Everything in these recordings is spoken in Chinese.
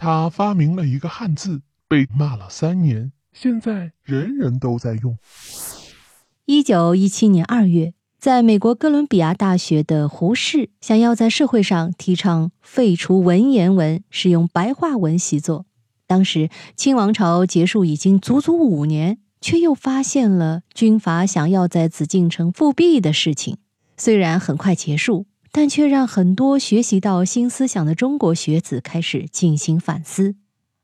他发明了一个汉字，被骂了三年，现在人人都在用。一九一七年二月，在美国哥伦比亚大学的胡适想要在社会上提倡废除文言文，使用白话文习作。当时清王朝结束已经足足五年，却又发现了军阀想要在紫禁城复辟的事情。虽然很快结束，但却让很多学习到新思想的中国学子开始进行反思。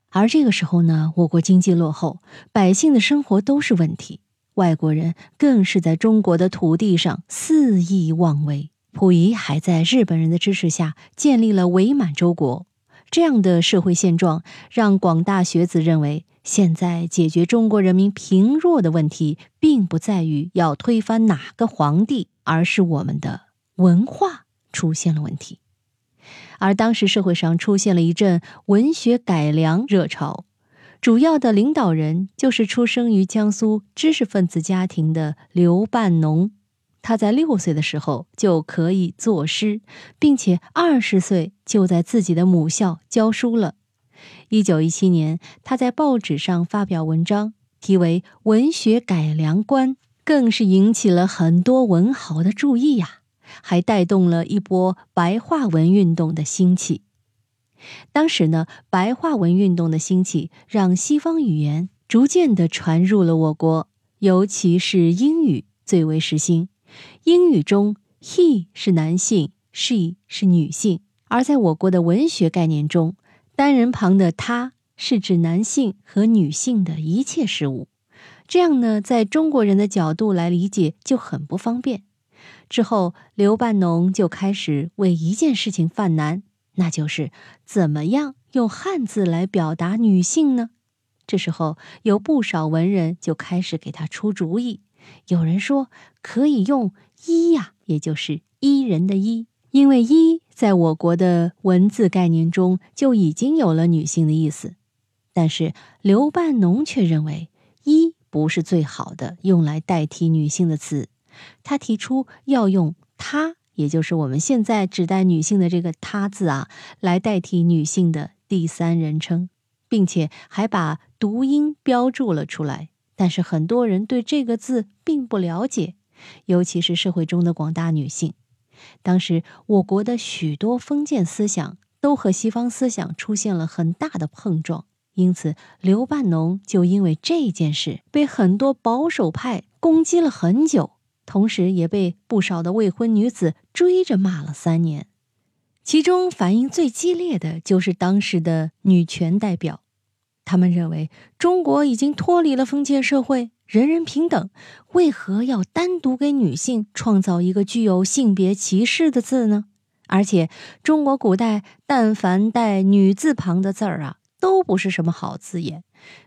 而这个时候呢，我国经济落后，百姓的生活都是问题。外国人更是在中国的土地上肆意妄为。溥仪还在日本人的支持下建立了伪满洲国。这样的社会现状，让广大学子认为，现在解决中国人民贫弱的问题，并不在于要推翻哪个皇帝，而是我们的文化出现了问题。而当时社会上出现了一阵文学改良热潮。主要的领导人就是出生于江苏知识分子家庭的刘半农。他在六岁的时候就可以作诗，并且二十岁就在自己的母校教书了。一九一七年，他在报纸上发表文章，题为《文学改良观》，更是引起了很多文豪的注意呀，还带动了一波白话文运动的兴起。当时呢，白话文运动的兴起，让西方语言逐渐的传入了我国，尤其是英语最为时兴。英语中，he 是男性，she 是女性，而在我国的文学概念中，单人旁的他是指男性和女性的一切事物。这样呢，在中国人的角度来理解就很不方便。之后，刘半农就开始为一件事情犯难。那就是怎么样用汉字来表达女性呢？这时候有不少文人就开始给他出主意。有人说可以用“伊”呀，也就是“伊人”的“伊”，因为“伊”在我国的文字概念中就已经有了女性的意思。但是刘半农却认为“伊”不是最好的用来代替女性的词，他提出要用“她”。也就是我们现在指代女性的这个“她”字啊，来代替女性的第三人称，并且还把读音标注了出来。但是很多人对这个字并不了解，尤其是社会中的广大女性。当时我国的许多封建思想都和西方思想出现了很大的碰撞，因此刘半农就因为这件事被很多保守派攻击了很久。同时，也被不少的未婚女子追着骂了三年。其中反应最激烈的就是当时的女权代表，他们认为中国已经脱离了封建社会，人人平等，为何要单独给女性创造一个具有性别歧视的字呢？而且，中国古代但凡带女字旁的字儿啊，都不是什么好字眼，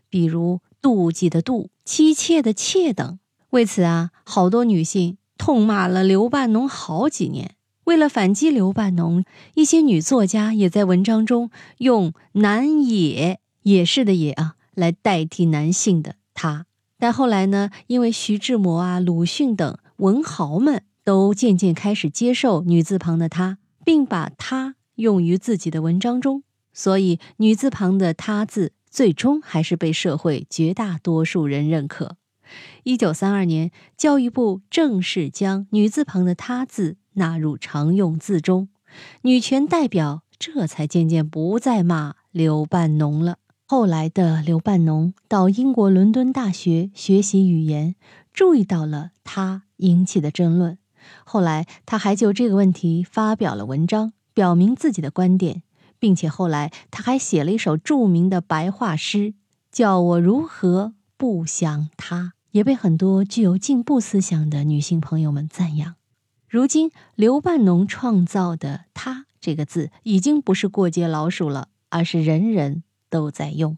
比如妒忌的妒、妻妾的妾等。为此啊，好多女性痛骂了刘半农好几年。为了反击刘半农，一些女作家也在文章中用“男也”也是的“也”啊来代替男性的“他”。但后来呢，因为徐志摩啊、鲁迅等文豪们都渐渐开始接受女字旁的“他”，并把它用于自己的文章中，所以女字旁的“他”字最终还是被社会绝大多数人认可。一九三二年，教育部正式将女字旁的“她”字纳入常用字中，女权代表这才渐渐不再骂刘半农了。后来的刘半农到英国伦敦大学学习语言，注意到了他引起的争论。后来他还就这个问题发表了文章，表明自己的观点，并且后来他还写了一首著名的白话诗：“叫我如何不想他。”也被很多具有进步思想的女性朋友们赞扬。如今，刘半农创造的“她”这个字已经不是过街老鼠了，而是人人都在用。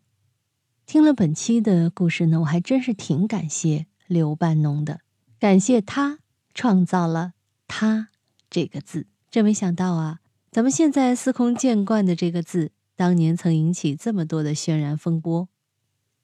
听了本期的故事呢，我还真是挺感谢刘半农的，感谢他创造了“她”这个字。真没想到啊，咱们现在司空见惯的这个字，当年曾引起这么多的轩然风波。